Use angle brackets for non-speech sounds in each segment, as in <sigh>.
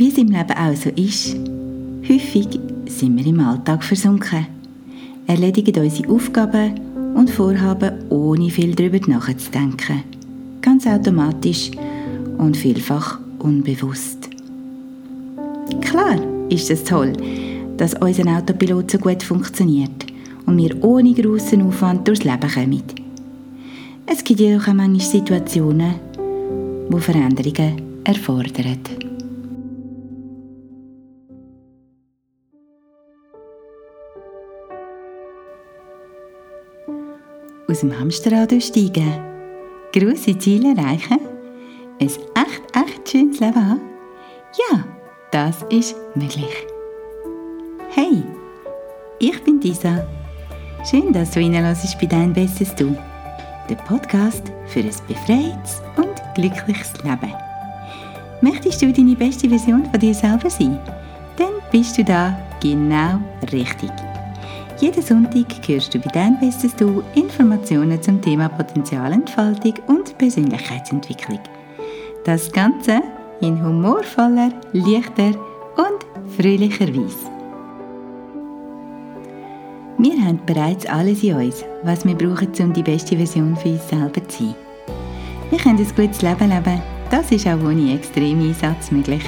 Wie es im Leben auch so ist, häufig sind wir im Alltag versunken, erledigen unsere Aufgaben und Vorhaben ohne viel darüber nachzudenken. Ganz automatisch und vielfach unbewusst. Klar ist es toll, dass unser Autopilot so gut funktioniert und wir ohne grossen Aufwand durchs Leben kommen. Es gibt jedoch auch manchmal Situationen, wo Veränderungen erfordern. Aus dem Hamsterrad aussteigen, grosse Ziele erreichen, ein echt, echt schönes Leben haben? Ja, das ist möglich. Hey, ich bin Disa. Schön, dass du reinlässt bei Dein Bestes Du, der Podcast für ein befreites und glückliches Leben. Möchtest du deine beste Version von dir selber sein? Dann bist du da genau richtig. Jeden Sonntag hörst du bei Dein Bestes Du Informationen zum Thema Potenzialentfaltung und Persönlichkeitsentwicklung. Das Ganze in humorvoller, leichter und fröhlicher Weise. Wir haben bereits alles in uns, was wir brauchen, um die beste Version für uns selber zu sein. Wir können ein gutes Leben leben, das ist auch ohne extremen Einsatz möglich.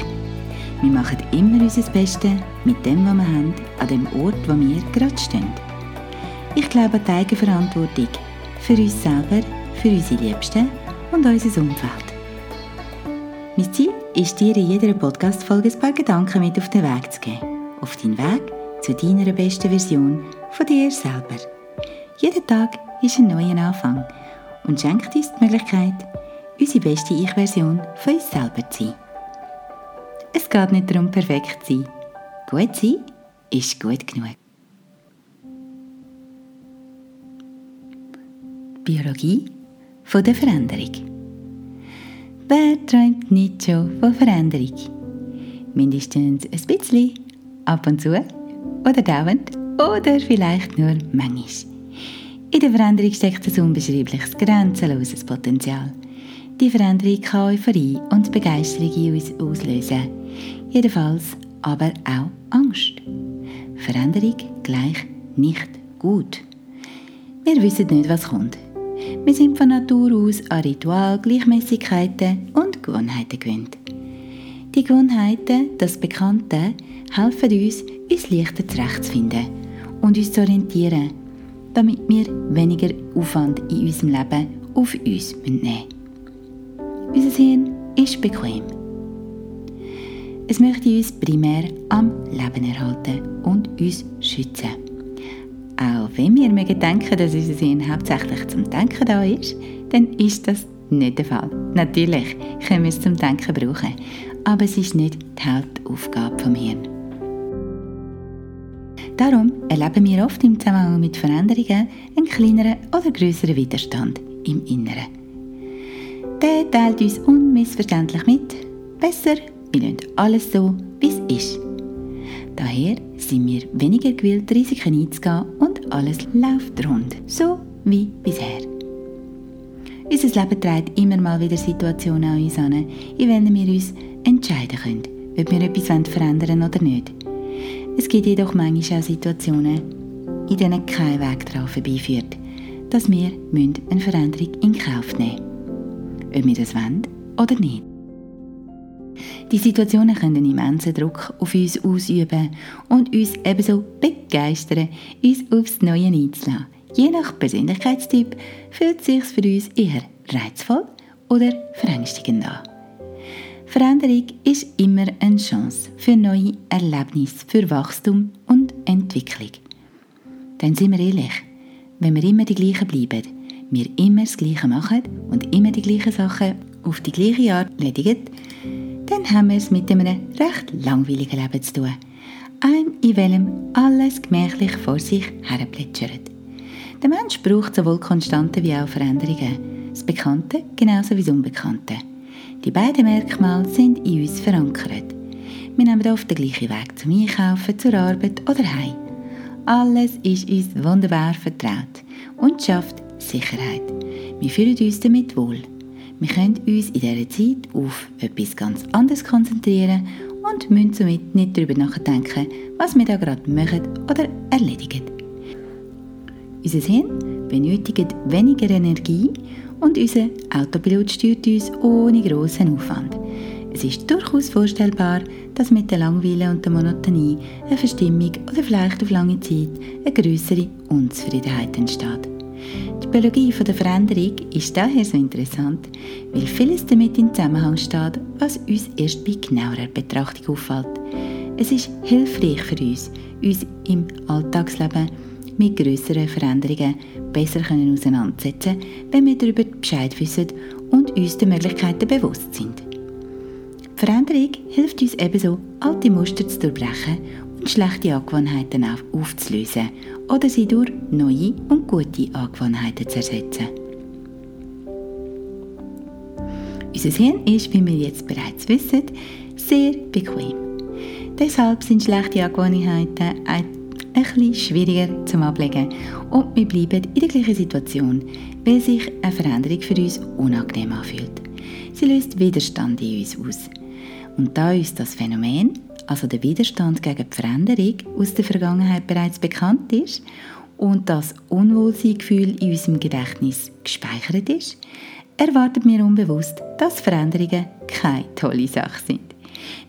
Wir machen immer unser Bestes mit dem, was wir haben, an dem Ort, wo wir gerade stehen. Ich glaube an die Eigenverantwortung für uns selber, für unsere Liebsten und unser Umfeld. Mein Ziel ist dir in jeder Podcast-Folge ein paar Gedanken mit auf den Weg zu geben. Auf deinen Weg zu deiner besten Version von dir selber. Jeder Tag ist ein neuer Anfang und schenkt uns die Möglichkeit, unsere beste Ich-Version von uns selber zu sein. Es geht nicht darum, perfekt zu sein. Gut sein ist gut genug. Biologie von der Veränderung. Wer träumt nicht schon von Veränderung? Mindestens ein bisschen, ab und zu oder dauernd oder vielleicht nur manchmal. In der Veränderung steckt ein unbeschreibliches, grenzenloses Potenzial. Die Veränderung kann Euphorie und Begeisterung in uns auslösen. Jedenfalls aber auch Angst. Veränderung gleich nicht gut. Wir wissen nicht, was kommt. Wir sind von Natur aus an Ritual, Gleichmäßigkeiten und Gewohnheiten gewöhnt. Die Gewohnheiten, das Bekannte, helfen uns, uns leichter zurechtzufinden und uns zu orientieren, damit wir weniger Aufwand in unserem Leben auf uns nehmen müssen. Unser Hirn ist bequem. Es möchte uns primär am Leben erhalten und uns schützen. Auch wenn wir mögen denken, dass unser Hirn hauptsächlich zum Denken da ist, dann ist das nicht der Fall. Natürlich können wir es zum Denken brauchen, aber es ist nicht die Hauptaufgabe vom Hirn. Darum erleben wir oft im Zusammenhang mit Veränderungen einen kleineren oder größeren Widerstand im Inneren. Der teilt uns unmissverständlich mit, besser, wir lassen alles so, wie es ist. Daher sind wir weniger gewillt, Risiken einzugehen und alles läuft rund, so wie bisher. Unser Leben trägt immer mal wieder Situationen an uns an, in denen wir uns entscheiden können, ob wir etwas verändern wollen oder nicht. Es gibt jedoch manchmal auch Situationen, in denen kein Weg daran vorbeiführt, dass wir eine Veränderung in Kauf nehmen müssen ob wir das wollen oder nicht. Die Situationen können immensen Druck auf uns ausüben und uns ebenso begeistern, uns aufs Neue einzulassen. Je nach Persönlichkeitstyp fühlt es sich für uns eher reizvoll oder verängstigend an. Veränderung ist immer eine Chance für neue Erlebnisse, für Wachstum und Entwicklung. Dann sind wir ehrlich, wenn wir immer die gleichen bleiben, wir immer das Gleiche machen und immer die gleichen Sachen auf die gleiche Art erledigen, dann haben wir es mit einem recht langweiligen Leben zu tun. Ein, in welchem alles gemächlich vor sich herplätschert. Der Mensch braucht sowohl Konstanten wie auch Veränderungen. Das Bekannte genauso wie das Unbekannte. Die beiden Merkmale sind in uns verankert. Wir nehmen oft den gleichen Weg zum Einkaufen, zur Arbeit oder heim. Alles ist uns wunderbar vertraut und schafft Sicherheit. Wir fühlen uns damit wohl. Wir können uns in dieser Zeit auf etwas ganz anderes konzentrieren und müssen somit nicht darüber nachdenken, was wir da gerade machen oder erledigen. Unser Hirn benötigt weniger Energie und unser Autopilot steuert uns ohne grossen Aufwand. Es ist durchaus vorstellbar, dass mit der Langweile und der Monotonie eine Verstimmung oder vielleicht auf lange Zeit eine größere Unzufriedenheit entsteht. Die Biologie der Veränderung ist daher so interessant, weil vieles damit in Zusammenhang steht, was uns erst bei genauerer Betrachtung auffällt. Es ist hilfreich für uns, uns im Alltagsleben mit größeren Veränderungen besser können auseinandersetzen wenn wir darüber Bescheid wissen und uns der Möglichkeiten bewusst sind. Die Veränderung hilft uns ebenso, alte Muster zu durchbrechen und schlechte Angewohnheiten aufzulösen oder sie durch neue und gute Angewohnheiten zu ersetzen. Unser Hirn ist, wie wir jetzt bereits wissen, sehr bequem. Deshalb sind schlechte Angewohnheiten bisschen schwieriger zum Ablegen und wir bleiben in der gleichen Situation, weil sich eine Veränderung für uns unangenehm anfühlt. Sie löst Widerstand in uns aus. Und da uns das Phänomen also der Widerstand gegen die Veränderung, aus der Vergangenheit bereits bekannt ist und das Unwohlseingefühl in unserem Gedächtnis gespeichert ist, erwartet mir unbewusst, dass Veränderungen keine tolle Sache sind.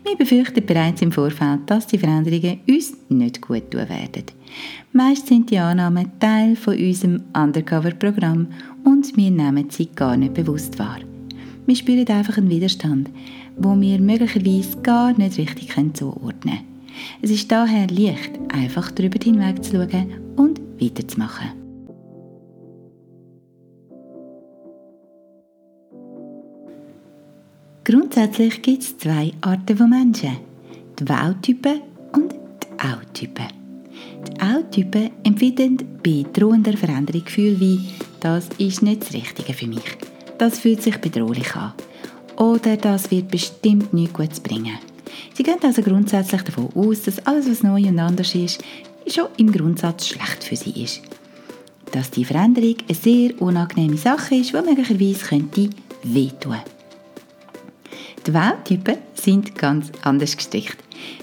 Wir befürchten bereits im Vorfeld, dass die Veränderungen uns nicht gut tun werden. Meist sind die Annahmen Teil von unserem Undercover-Programm und wir nehmen sie gar nicht bewusst wahr. Wir spüren einfach einen Widerstand, wo wir möglicherweise gar nicht richtig zuordnen können. Es ist daher leicht, einfach darüber hinwegzuschauen und weiterzumachen. Grundsätzlich gibt es zwei Arten von Menschen. Die Wow-Typen und die Au-Typen. Die Au-Typen empfinden bei drohender Veränderung Gefühle wie «Das ist nicht das Richtige für mich. Das fühlt sich bedrohlich an oder das wird bestimmt nichts Gutes bringen. Sie gehen also grundsätzlich davon aus, dass alles, was neu und anders ist, schon im Grundsatz schlecht für sie ist. Dass die Veränderung eine sehr unangenehme Sache ist, die möglicherweise könnte wehtun. Die Welttypen sind ganz anders gestrickt.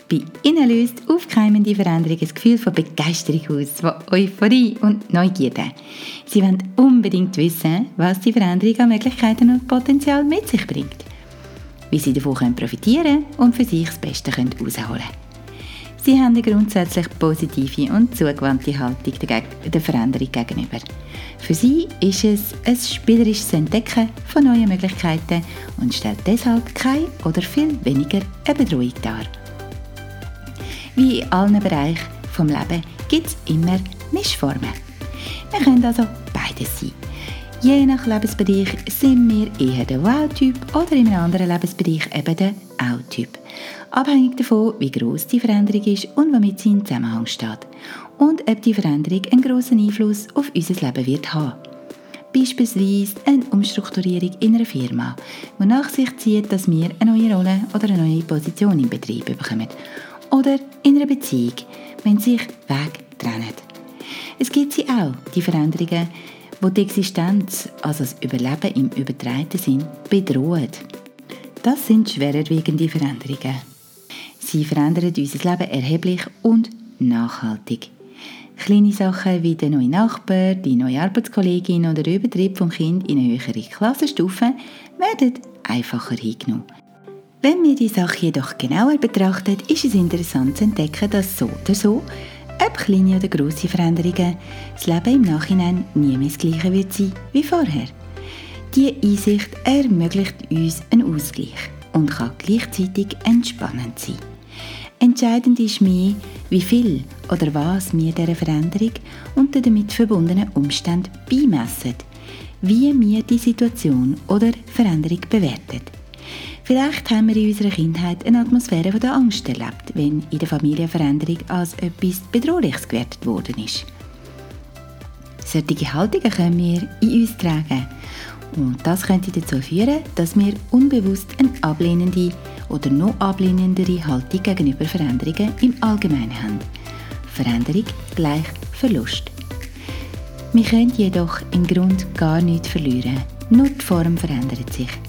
Bei ihnen löst aufkeimende Veränderung ein Gefühl von Begeisterung aus, von Euphorie und Neugierde. Sie wollen unbedingt wissen, was die Veränderung an Möglichkeiten und Potenzial mit sich bringt. Wie sie davon profitieren können und für sich das Beste herausholen können. Sie haben eine grundsätzlich positive und zugewandte Haltung der Veränderung gegenüber. Für sie ist es ein spielerisches Entdecken von neuen Möglichkeiten und stellt deshalb keine oder viel weniger eine Bedrohung dar. Wie in allen Bereichen des Lebens gibt es immer Mischformen. Wir können also beides sein. Je nach Lebensbereich sind wir eher der Wow-Typ oder in einem anderen Lebensbereich eben der Au-Typ. Abhängig davon, wie groß die Veränderung ist und womit sie in Zusammenhang steht. Und ob die Veränderung einen grossen Einfluss auf unser Leben wird haben. Beispielsweise eine Umstrukturierung in einer Firma, die nach sich zieht, dass wir eine neue Rolle oder eine neue Position im Betrieb bekommen oder in einer Beziehung, wenn sich Wege trennen. Es gibt sie auch, die Veränderungen, wo die Existenz, also das Überleben im übertreiten Sinn, bedrohen. Das sind schwererwiegende Veränderungen. Sie verändern unser Leben erheblich und nachhaltig. Kleine Sachen wie der neue Nachbar, die neue Arbeitskollegin oder der Übertritt vom Kind in eine höhere Klassenstufe werden einfacher hingenommen. Wenn wir die Sache jedoch genauer betrachten, ist es interessant zu entdecken, dass so oder so, ob kleine oder grosse Veränderungen, das Leben im Nachhinein nie mehr das gleiche wird sein wie vorher. Diese Einsicht ermöglicht uns einen Ausgleich und kann gleichzeitig entspannend sein. Entscheidend ist mir, wie viel oder was wir dieser Veränderung und den damit verbundenen Umständen beimessen, wie wir die Situation oder Veränderung bewerten. Vielleicht haben wir in unserer Kindheit eine Atmosphäre der Angst erlebt, wenn in der Familie Veränderung als etwas Bedrohliches gewertet worden ist. Solche Haltungen können wir in uns tragen und das könnte dazu führen, dass wir unbewusst eine ablehnende oder noch ablehnendere Haltung gegenüber Veränderungen im Allgemeinen haben. Veränderung gleich Verlust. Wir können jedoch im Grund gar nichts verlieren, nur die Form verändert sich.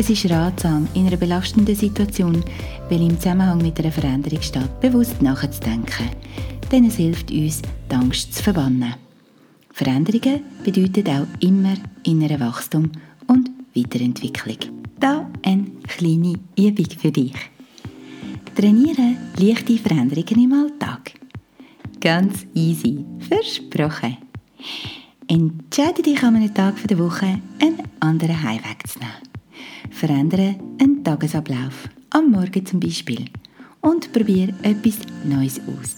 Es ist ratsam, in einer belastenden Situation, weil im Zusammenhang mit einer Veränderung steht, bewusst nachzudenken. Denn es hilft uns, die Angst zu verbannen. Veränderungen bedeuten auch immer innerer Wachstum und Weiterentwicklung. Da eine kleine Übung für dich. Trainiere leichte Veränderungen im Alltag. Ganz easy, versprochen. Entscheide dich an einem Tag der Woche, einen anderen Heimweg zu nehmen. Verändere einen Tagesablauf, am Morgen zum Beispiel, und probiere etwas Neues aus.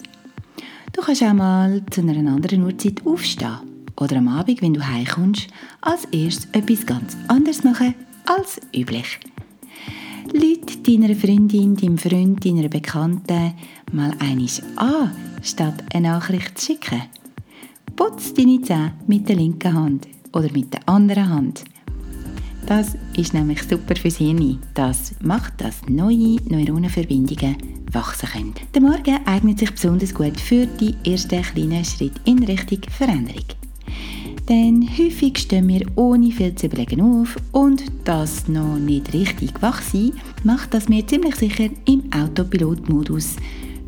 Du kannst auch mal zu einer anderen Uhrzeit aufstehen oder am Abend, wenn du heimkommst, als erstes etwas ganz anderes machen als üblich. Leute deiner Freundin, deinem Freund, deiner Bekannten mal einisch an, statt eine Nachricht zu schicken. Putz deine Zähne mit der linken Hand oder mit der anderen Hand. Das ist nämlich super fürs Hirn. Das macht, dass neue Neuronenverbindungen wachsen können. Der Morgen eignet sich besonders gut für die ersten kleinen Schritte in Richtung Veränderung. Denn häufig stehen wir ohne viel zu überlegen auf und das noch nicht richtig wach sein, macht, dass wir ziemlich sicher im Autopilot-Modus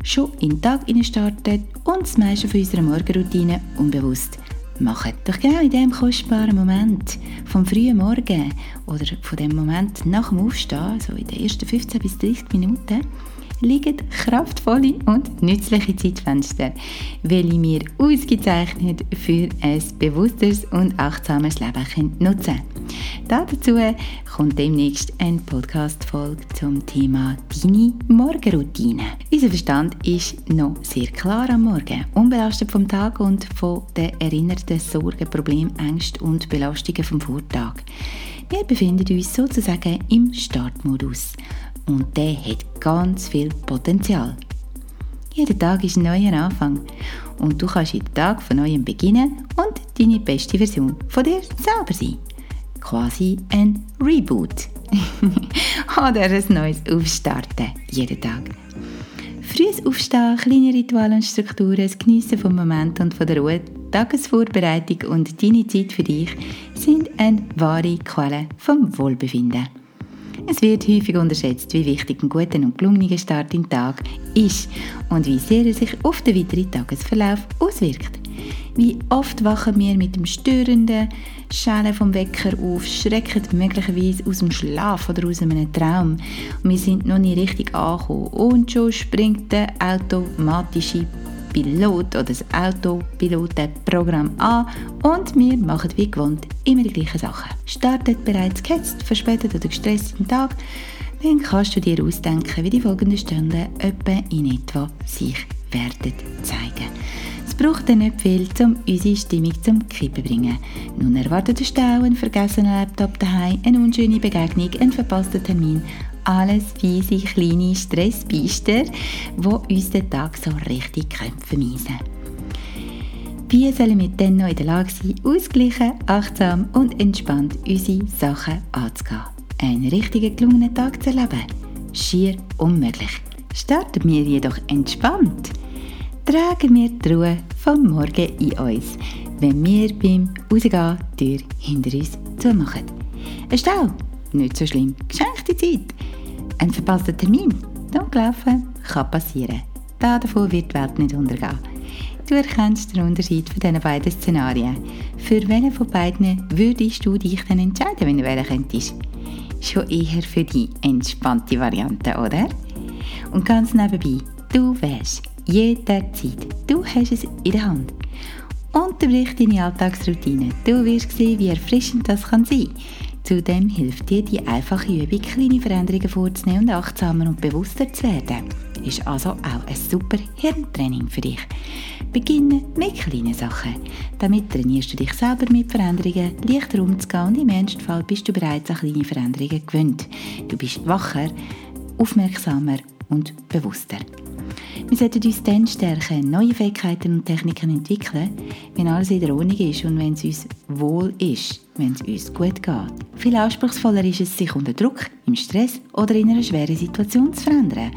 schon in den Tag starten und das meiste von unserer Morgenroutine unbewusst machen. Doch genau in diesem kostbaren Moment vom frühen Morgen oder von dem Moment nach dem Aufstehen, so in den ersten 15 bis 30 Minuten, liegen kraftvolle und nützliche Zeitfenster, welche wir ausgezeichnet für ein bewusstes und achtsames Leben nutzen können. Dazu kommt demnächst eine Podcast-Folge zum Thema Deine Morgenroutine. Unser Verstand ist noch sehr klar am Morgen, unbelastet vom Tag und von den erinnerten Sorgen, Problemen, Ängsten und Belastungen vom Vortag. Wir befinden uns sozusagen im Startmodus und der hat ganz viel Potenzial. Jeder Tag ist ein neuer Anfang und du kannst jeden Tag von neuem beginnen und deine beste Version von dir selber sein. Quasi ein Reboot. <laughs> Oder ein neues Aufstarten jeden Tag. Frühes Aufstehen, kleine Rituale und Strukturen, das Geniessen vom Moment und von der Ruhe, Tagesvorbereitung und deine Zeit für dich sind eine wahre Quelle vom Wohlbefinden. Es wird häufig unterschätzt, wie wichtig ein guter und gelungener Start in den Tag ist und wie sehr er sich auf den weiteren Tagesverlauf auswirkt. Wie oft wachen wir mit dem störenden Schellen vom Wecker auf, schrecken möglicherweise aus dem Schlaf oder aus einem Traum und wir sind noch nicht richtig angekommen und schon springt der automatische Pilot oder das Autopilotenprogramm an und wir machen wie gewohnt immer die gleichen Sachen. Startet bereits gehetzt, verspätet oder gestresst im Tag, dann kannst du dir ausdenken, wie die folgenden Stunden etwa in etwa sich werden zeigen. Es braucht dann nicht viel, um unsere Stimmung zum Kippen zu bringen. Nun erwartet der Stau, ein vergessener Laptop daheim, eine unschöne Begegnung, ein verpasster Termin alles fiese kleine Stressbeister, die uns den Tag so richtig vermeisen Wie sollen wir dann noch in der Lage sein, ausgeglichen, achtsam und entspannt unsere Sachen anzugehen? Einen richtigen gelungenen Tag zu erleben? Schier unmöglich. Starten wir jedoch entspannt. Tragen wir die Ruhe vom Morgen in uns, wenn wir beim Rausgehen die Tür hinter uns zumachen. Ein Stau? Nicht so schlimm. Geschenkte Zeit. Ein verpasster Termin? Dunkelaufen kann passieren. Da davon wird die Welt nicht untergehen. Du erkennst den Unterschied von diesen beiden Szenarien. Für welchen von beiden würdest du dich dann entscheiden, wenn du wählen könntest? Schon eher für die entspannte Variante, oder? Und ganz nebenbei, du wählst jederzeit. Du hast es in der Hand. Unterbrich deine Alltagsroutine. Du wirst sehen, wie erfrischend das kann sein kann. Zudem hilft dir die einfache Übung, kleine Veränderungen vorzunehmen und achtsamer und bewusster zu werden. Ist also auch ein super Hirntraining für dich. Beginne mit kleinen Sachen. Damit trainierst du dich selber mit Veränderungen leichter umzugehen und im ernsten Fall bist du bereits an kleine Veränderungen gewöhnt. Du bist wacher, aufmerksamer und bewusster. Wir sollten uns dann stärken, neue Fähigkeiten und Techniken entwickeln, wenn alles in der Ordnung ist und wenn es uns wohl ist, wenn es uns gut geht. Viel anspruchsvoller ist es, sich unter Druck, im Stress oder in einer schweren Situation zu verändern,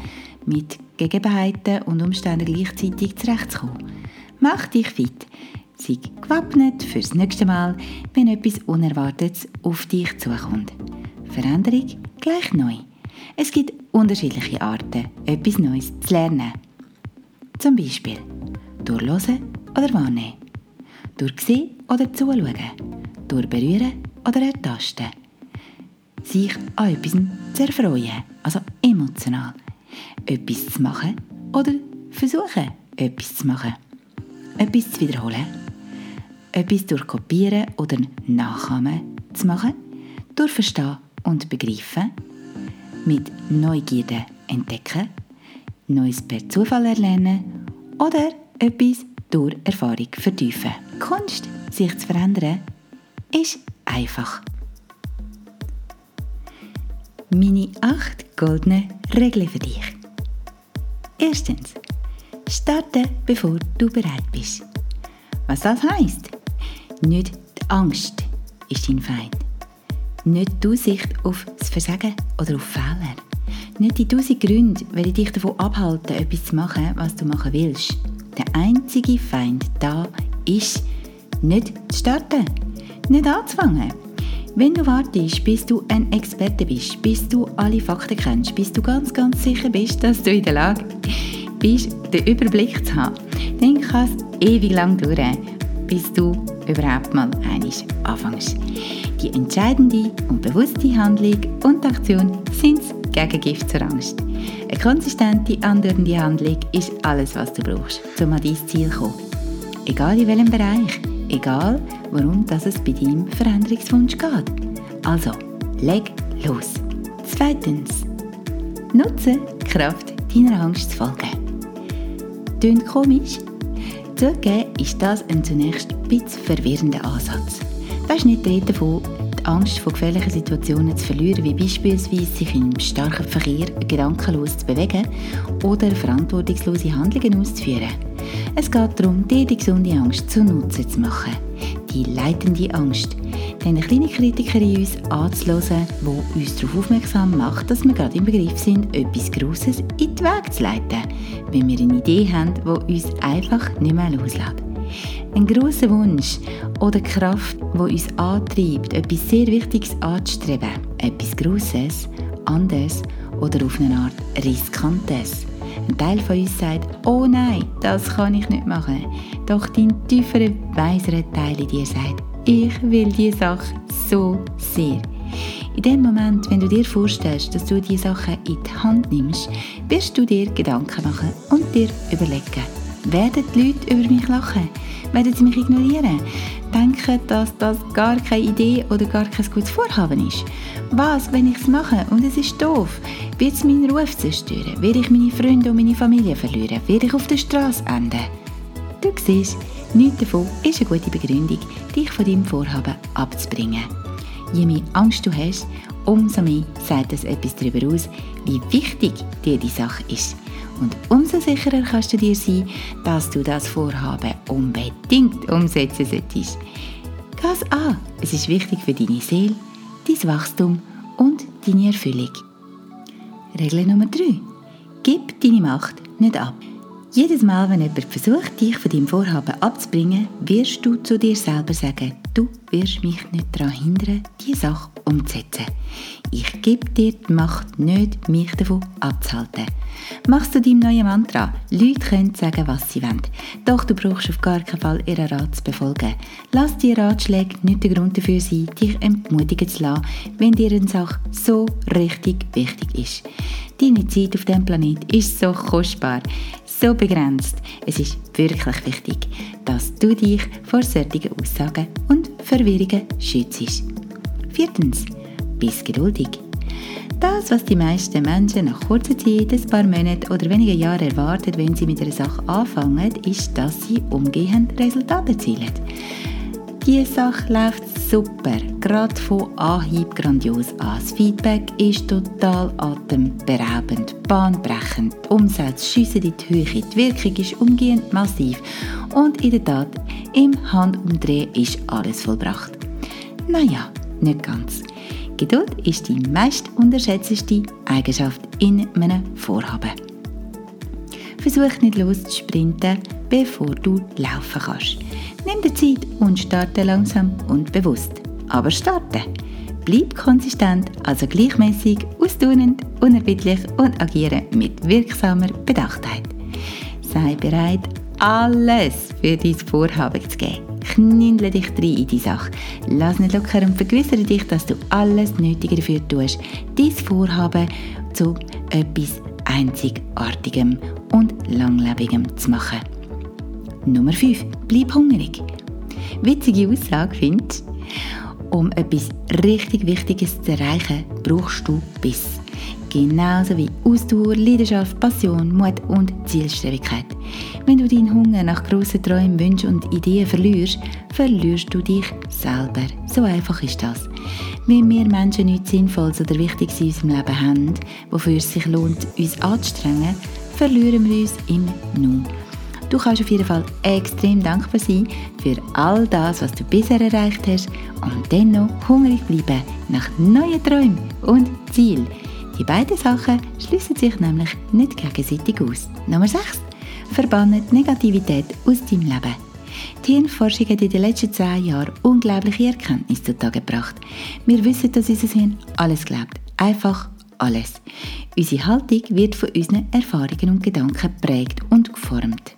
mit Gegebenheiten und Umständen gleichzeitig zurechtzukommen. Mach dich fit. Sei gewappnet fürs nächste Mal, wenn etwas Unerwartetes auf dich zukommt. Veränderung gleich neu. Es gibt unterschiedliche Arten, etwas Neues zu lernen. Zum Beispiel durch Hören oder Wahrnehmen, durch Sehen oder Zuschauen, durch Berühren oder Ertasten. Sich an etwas zu erfreuen, also emotional. Etwas zu machen oder versuchen, etwas zu machen. Etwas zu wiederholen. Etwas durch Kopieren oder Nachahmen zu machen. Durch Verstehen und Begreifen. Mit Neugierde entdecken. Neues per Zufall erlernen. Oder etwas durch Erfahrung vertiefen. Kunst, sich zu verändern, ist einfach. Meine acht goldenen Regeln für dich. Erstens. Starte, bevor du bereit bist. Was das heißt? Nicht die Angst ist dein Feind. Nicht die Aussicht auf das Versagen oder auf Fehler. Nicht die tausend Gründe, welche dich davon abhalten, etwas zu machen, was du machen willst. Der einzige Feind da ist, nicht zu starten, nicht anzufangen. Wenn du wartest, bis du ein Experte bist, bis du alle Fakten kennst, bis du ganz, ganz sicher bist, dass du in der Lage bist, den Überblick zu haben, dann kann es ewig lang dauern, bis du überhaupt mal einiges anfängst. Die entscheidende und bewusste Handlung und Aktion sind das Gegengift zur Angst. Eine konsistente, andauernde Handlung ist alles, was du brauchst, um an dein Ziel zu kommen. Egal in welchem Bereich, egal warum das es bei deinem Veränderungswunsch geht. Also, leg los. Zweitens, nutze die Kraft deiner Angst zu folgen. Tönt komisch? Zugegeben ist das ein zunächst ein bisschen verwirrender Ansatz. Das ist nicht die davon, die Angst vor gefährlichen Situationen zu verlieren, wie beispielsweise sich im starken Verkehr gedankenlos zu bewegen oder verantwortungslose Handlungen auszuführen. Es geht darum, dir die gesunde Angst zu Nutzen zu machen. Die leitende Angst. Eine kleine Kritiker in uns anzuhören, die uns darauf aufmerksam macht, dass wir gerade im Begriff sind, etwas Grosses in den Weg zu leiten, wenn wir eine Idee haben, die uns einfach nicht mehr loslässt. Ein grosser Wunsch oder Kraft, die uns antreibt, etwas sehr Wichtiges anzustreben, etwas Grosses, anderes oder auf eine Art Riskantes. Ein Teil von uns sagt, oh nein, das kann ich nicht machen. Doch dein tieferer, weiserer Teil in dir sagt, ich will diese Sache so sehr. In dem Moment, wenn du dir vorstellst, dass du diese Sache in die Hand nimmst, wirst du dir Gedanken machen und dir überlegen, werden die Leute über mich lachen? Werden sie mich ignorieren? Denken, dass das gar keine Idee oder gar kein gutes Vorhaben ist? Was, wenn ich es mache und es ist doof? Wird es meinen Ruf zerstören? Werde ich meine Freunde und meine Familie verlieren? Werde ich auf der Straße enden? Du siehst, nichts davon ist eine gute Begründung, dich von deinem Vorhaben abzubringen. Je mehr Angst du hast, umso mehr sagt es etwas darüber aus, wie wichtig dir die Sache ist. Und umso sicherer kannst du dir sein, dass du das Vorhaben unbedingt umsetzen solltest. Gas an, es ist wichtig für deine Seele, dein Wachstum und deine Erfüllung. Regel Nummer 3. Gib deine Macht nicht ab. Jedes Mal, wenn jemand versucht, dich von deinem Vorhaben abzubringen, wirst du zu dir selber sagen, du wirst mich nicht daran hindern, diese Sache umzusetzen. Ich gebe dir die Macht nicht, mich davon abzuhalten. Machst du deinem neuen Mantra. Leute können sagen, was sie wollen. Doch du brauchst auf gar keinen Fall ihren Rat zu befolgen. Lass die Ratschläge nicht der Grund dafür sein, dich entmutigen zu lassen, wenn dir eine Sache so richtig wichtig ist. Deine Zeit auf diesem Planet ist so kostbar, so begrenzt. Es ist wirklich wichtig, dass du dich vor solchen Aussagen und Verwirrungen schützt. Viertens, bist geduldig. Das, was die meisten Menschen nach kurzer Zeit, ein paar Monaten oder wenigen Jahren erwarten, wenn sie mit einer Sache anfangen, ist, dass sie umgehend Resultate erzielen. Die Sache läuft super, gerade von Anhieb grandios an. Das Feedback ist total atemberaubend, bahnbrechend. Die Umsätze schiessen in die Höhe, die Wirkung ist umgehend massiv und in der Tat, im Handumdrehen ist alles vollbracht. Naja, nicht ganz. Geduld ist die meist unterschätzte Eigenschaft in einem Vorhaben. Versuch nicht loszusprinten, bevor du laufen kannst. Nimm dir Zeit und starte langsam und bewusst. Aber starte. Bleib konsistent, also gleichmäßig, austunend, unerbittlich und agiere mit wirksamer Bedachtheit. Sei bereit, alles für dein Vorhaben zu geben. Knindle dich rein in die Sache. Lass nicht locker und vergewissere dich, dass du alles Nötige dafür tust, dein Vorhaben zu etwas Einzigartigem und Langlebigem zu machen. Nummer 5. Bleib hungrig. Witzige Aussage, findest Um etwas richtig Wichtiges zu erreichen, brauchst du Biss. Genauso wie Ausdauer, Leidenschaft, Passion, Mut und Zielstrebigkeit. Wenn du deinen Hunger nach grossen Träumen, Wünschen und Ideen verlierst, verlierst du dich selber. So einfach ist das. Wenn wir Menschen nichts Sinnvolles oder Wichtiges in unserem Leben haben, wofür es sich lohnt, uns anzustrengen, verlieren wir uns im Nu. Du kannst auf jeden Fall extrem dankbar sein für all das, was du bisher erreicht hast und dennoch hungrig bleiben nach neuen Träumen und Zielen. Die beiden Sachen schließen sich nämlich nicht gegenseitig aus. Nummer 6. Verbannen Negativität aus deinem Leben. Die Hirnforschung hat in den letzten zehn Jahren unglaubliche Erkenntnisse zutage gebracht. Wir wissen, dass unser Hirn alles glaubt. Einfach alles. Unsere Haltung wird von unseren Erfahrungen und Gedanken geprägt und geformt.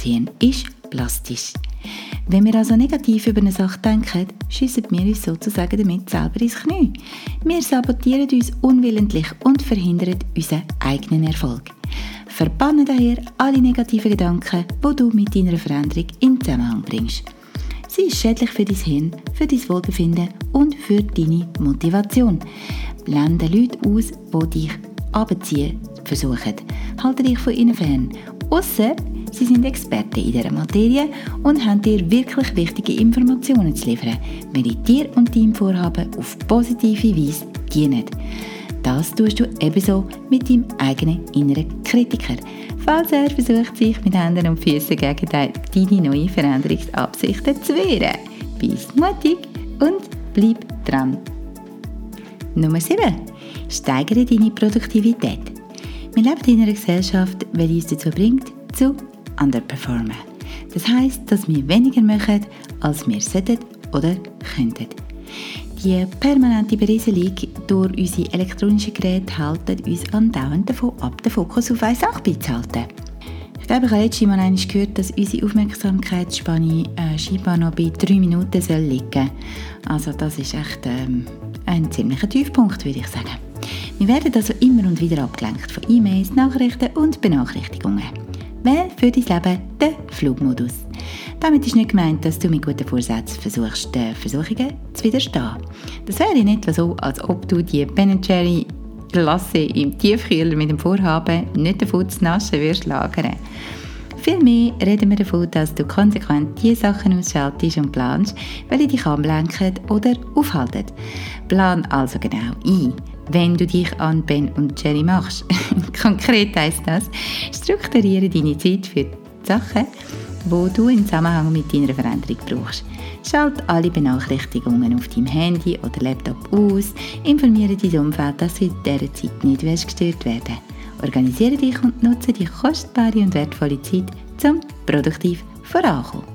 Hirn ist plastisch. Wenn wir also negativ über eine Sache denken, schiessen wir uns sozusagen damit selber ins Knie. Wir sabotieren uns unwillentlich und verhindern unseren eigenen Erfolg. Verbanne daher alle negativen Gedanken, die du mit deiner Veränderung in Zusammenhang bringst. Sie ist schädlich für dein Hirn, für dein Wohlbefinden und für deine Motivation. Blende Leute aus, die dich abziehen versuchen. Halte dich von ihnen fern. Ausser Sie sind Experten in dieser Materie und haben dir wirklich wichtige Informationen zu liefern, welche dir und deinem Vorhaben auf positive Weise dienen. Das tust du ebenso mit deinem eigenen inneren Kritiker, falls er versucht, sich mit Händen und Füßen gegen deine neuen Veränderungsabsichten zu wehren. Bist mutig und bleib dran. Nummer 7. Steigere deine Produktivität. Wir leben in einer Gesellschaft, die uns dazu bringt, zu underperformen. Das heißt, dass wir weniger machen, als wir sollten oder könnten. Die permanente Berieselung durch unsere elektronischen Geräte hält uns andauernd davon ab, den Fokus auf eine Sache beizuhalten. Ich glaube, ich habe letztes Mal gehört, dass unsere Aufmerksamkeitsspanne äh, scheinbar noch bei drei Minuten soll liegen Also das ist echt ähm, ein ziemlicher Tiefpunkt, würde ich sagen. Wir werden also immer und wieder abgelenkt von E-Mails, Nachrichten und Benachrichtigungen. Wähle für dein Leben den Flugmodus. Damit ist nicht gemeint, dass du mit guten Vorsätzen versuchst, den Versuchungen zu widerstehen. Das wäre nicht so, als ob du die Ben Jerry Lasse im Tiefkühler mit dem Vorhaben, nicht davon zu naschen wirst lagern. Vielmehr reden wir davon, dass du konsequent die Sachen ausschaltest und planst, welche dich ablenken oder aufhalten. Plan also genau ein, wenn du dich an Ben und Jerry machst. <laughs> Konkret heisst das, strukturiere deine Zeit für die Sachen, wo du im Zusammenhang mit deiner Veränderung brauchst. Schalt alle Benachrichtigungen auf deinem Handy oder Laptop aus, informiere dein Umfeld, dass du in dieser Zeit nicht gestört werden Organisiere dich und nutze die kostbare und wertvolle Zeit, zum produktiv vorankommen.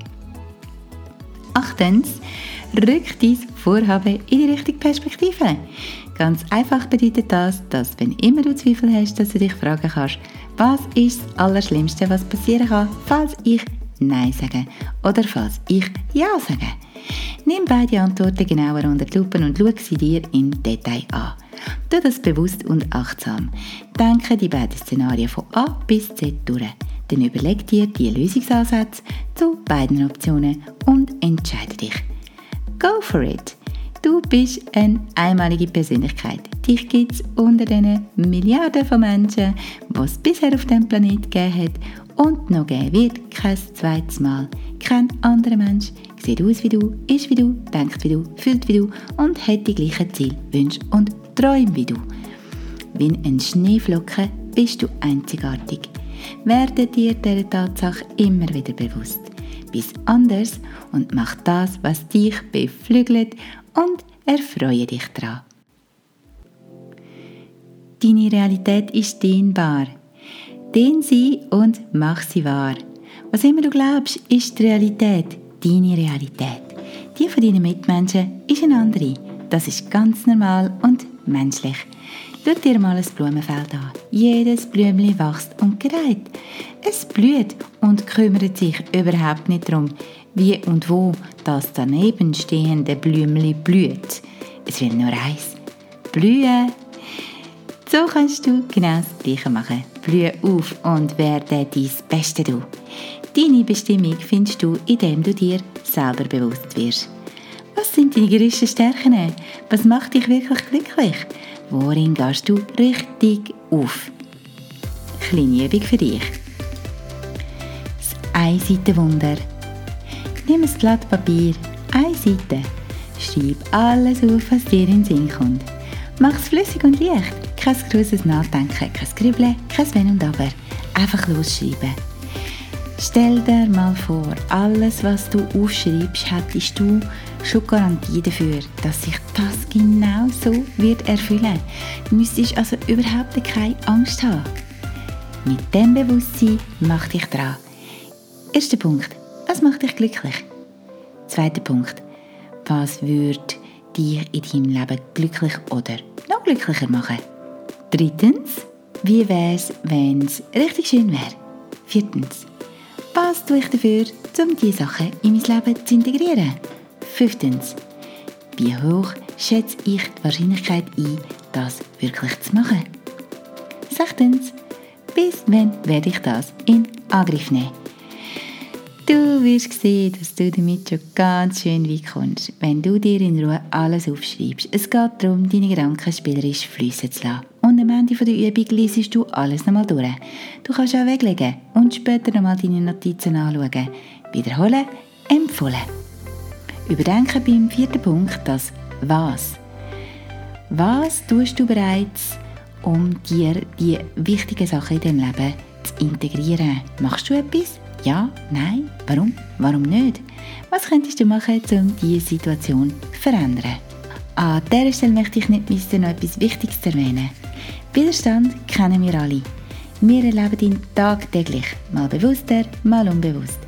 Achtens, rück dein Vorhaben in die richtige Perspektive. Ganz einfach bedeutet das, dass wenn immer du Zweifel hast, dass du dich fragen kannst, was ist das Allerschlimmste, was passieren kann, falls ich Nein sage oder falls ich Ja sage. Nimm beide Antworten genauer unter die Lupe und schau sie dir im Detail an. Tu das bewusst und achtsam. Denke die beiden Szenarien von A bis Z durch. Dann überleg dir die Lösungsansätze zu beiden Optionen und entscheide dich. Go for it! Du bist eine einmalige Persönlichkeit. Dich gibt es unter den Milliarden von Menschen, die es bisher auf dem Planeten gegeben hat und noch geben wird kein zweites Mal. Kein anderer Mensch sieht aus wie du, ist wie du, denkt wie du, fühlt wie du und hat die gleichen Ziele, Wünsche und Träume wie du. Wie ein Schneeflocke bist du einzigartig. Werde dir dieser Tatsache immer wieder bewusst. Bist anders und mach das, was dich beflügelt und erfreue dich daran. Deine Realität ist dehnbar. Dehn sie und mach sie wahr. Was immer du glaubst, ist die Realität, deine Realität. Die von deinen Mitmenschen ist eine andere. das ist ganz normal und menschlich. Schau dir mal ein Blumenfeld an. Jedes Blümchen wächst und gedeiht. Es blüht und kümmert sich überhaupt nicht darum, wie und wo das daneben stehende Blümchen blüht. Es will nur eins. Blühen. So kannst du genau das Gleiche machen. Blühe auf und werde dein Beste du. Deine Bestimmung findest du, indem du dir selber bewusst wirst. Was sind deine grössten Stärken? Was macht dich wirklich glücklich? Worin gehst du richtig auf? Kleine Übung für dich. Das Einseitenwunder. Nimm ein Blatt Papier, eine Seite. Schreib alles auf, was dir in den Sinn kommt. Mach es flüssig und leicht. Kein grosses Nachdenken, kein Grübeln, kein Wenn und Aber. Einfach losschreiben. Stell dir mal vor, alles, was du aufschreibst, hättest du schon Garantie dafür, dass sich das genau so wird erfüllen. Du müsstest also überhaupt keine Angst haben. Mit dem Bewusstsein mach dich dran. Erster Punkt. Was macht dich glücklich? Zweiter Punkt. Was würde dich in deinem Leben glücklich oder noch glücklicher machen? Drittens. Wie wäre es, wenn es richtig schön wäre? Viertens. Was tue ich dafür, um diese Sachen in mein Leben zu integrieren? Fünftens. Wie hoch schätze ich die Wahrscheinlichkeit ein, das wirklich zu machen? Sechstens. Bis wann werde ich das in Angriff nehmen? Du wirst sehen, dass du damit schon ganz schön weit kommst, wenn du dir in Ruhe alles aufschreibst. Es geht darum, deine Gedanken spielerisch fließen zu lassen. Und am Ende der Übung liest du alles nochmal durch. Du kannst auch weglegen und später nochmal deine Notizen anschauen. Wiederholen, empfohlen. Überdenke beim vierten Punkt das Was. Was tust du bereits, um dir die wichtigen Sachen in deinem Leben zu integrieren? Machst du etwas? Ja? Nein? Warum? Warum nicht? Was könntest du machen, um diese Situation zu verändern? An dieser Stelle möchte ich nicht missen, noch etwas Wichtiges zu erwähnen. Widerstand kennen wir alle. Wir erleben ihn tagtäglich, mal bewusster, mal unbewusst.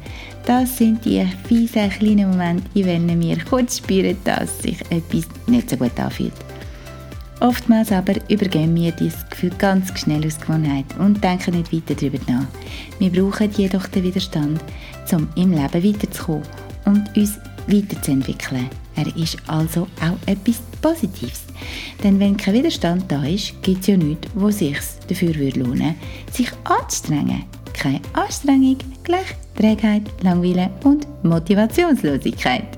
Das sind die fiesen kleinen Momente, in denen wir kurz spüren, dass sich etwas nicht so gut anfühlt. Oftmals aber übergehen wir dieses Gefühl ganz schnell aus Gewohnheit und denken nicht weiter darüber nach. Wir brauchen jedoch den Widerstand, um im Leben weiterzukommen und uns weiterzuentwickeln. Er ist also auch etwas Positives. Denn wenn kein Widerstand da ist, gibt es ja nichts, wo sich dafür lohnen würde, sich anzustrengen. Keine Anstrengung, gleich Trägheit, Langweile und Motivationslosigkeit.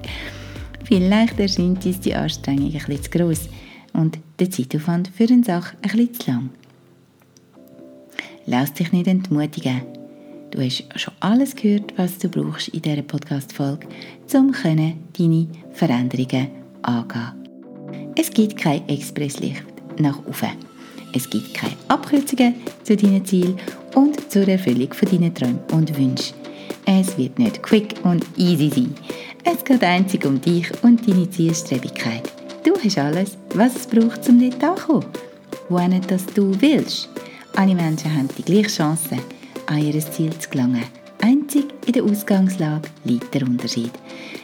Vielleicht erscheint uns die Anstrengung ein bisschen zu gross und der Zeitaufwand für eine Sache ein bisschen zu lang. Lass dich nicht entmutigen. Du hast schon alles gehört, was du brauchst in dieser Podcast-Folge, um deine Veränderungen angehen. Es gibt kein Expresslicht nach oben. Es gibt keine Abkürzungen zu deinen Zielen und zur Erfüllung von deinen Träumen und Wünschen. Es wird nicht quick und easy sein. Es geht einzig um dich und deine Zielstrebigkeit. Du hast alles, was es braucht, um dort anzukommen. Wohin das du willst. Alle Menschen haben die gleiche Chance, an ihr Ziel zu gelangen. Einzig in der Ausgangslage liegt der Unterschied.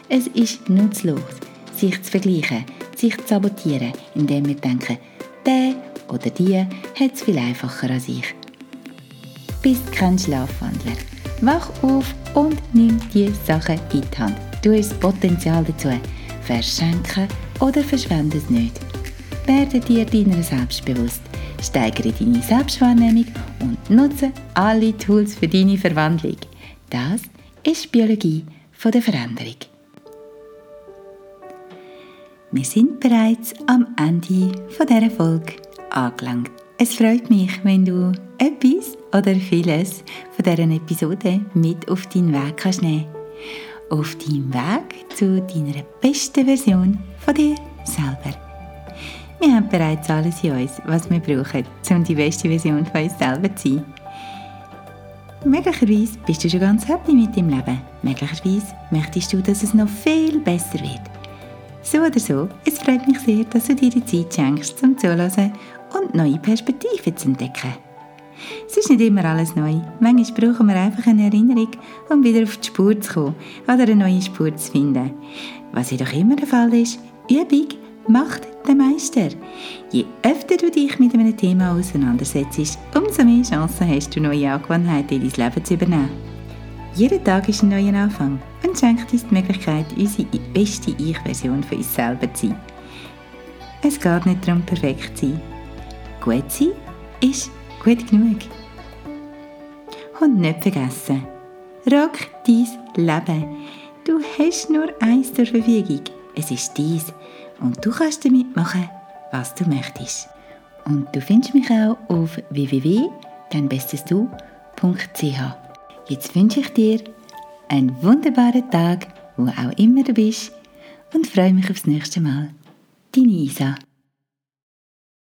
Es ist nutzlos, sich zu vergleichen, sich zu sabotieren, indem wir denken, der oder die hat es viel einfacher als ich. Bist kein Schlafwandler. Wach auf und nimm die Sachen in die Hand. Du hast das Potenzial dazu. Verschenken oder verschwende es nicht. Werde dir deiner selbst bewusst, steigere deine Selbstwahrnehmung und nutze alle Tools für deine Verwandlung. Das ist die Biologie von der Veränderung. Wir sind bereits am Ende dieser Folge angelangt. Es freut mich, wenn du etwas oder vieles von dieser Episode mit auf deinen Weg kannst nehmen. Auf deinem Weg zu deiner besten Version von dir selber. Wir haben bereits alles in uns, was wir brauchen, um die beste Version von uns selber zu sein. Möglicherweise bist du schon ganz happy mit deinem Leben. Möglicherweise möchtest du, dass es noch viel besser wird. So oder so, es freut mich sehr, dass du dir die Zeit schenkst, zum Zuhören und neue Perspektiven zu entdecken. Es ist nicht immer alles neu. Manchmal brauchen wir einfach eine Erinnerung, um wieder auf die Spur zu kommen oder eine neue Spur zu finden. Was jedoch immer der Fall ist, Übung macht den Meister. Je öfter du dich mit einem Thema auseinandersetzt, umso mehr Chancen hast du, neue Angewohnheiten in dein Leben zu übernehmen. Jeder Tag ist ein neuer Anfang und schenkt uns die Möglichkeit, unsere beste Ich-Version von uns selber zu sein. Es geht nicht darum, perfekt zu sein. Gut sein ist gut genug. Und nicht vergessen, rock dein Leben. Du hast nur eins zur Verfügung. Es ist dies und du kannst damit machen, was du möchtest. Und du findest mich auch auf www.deinbestesdu.ch. Jetzt wünsche ich dir einen wunderbaren Tag, wo auch immer du bist und freue mich aufs nächste Mal. Deine Isa.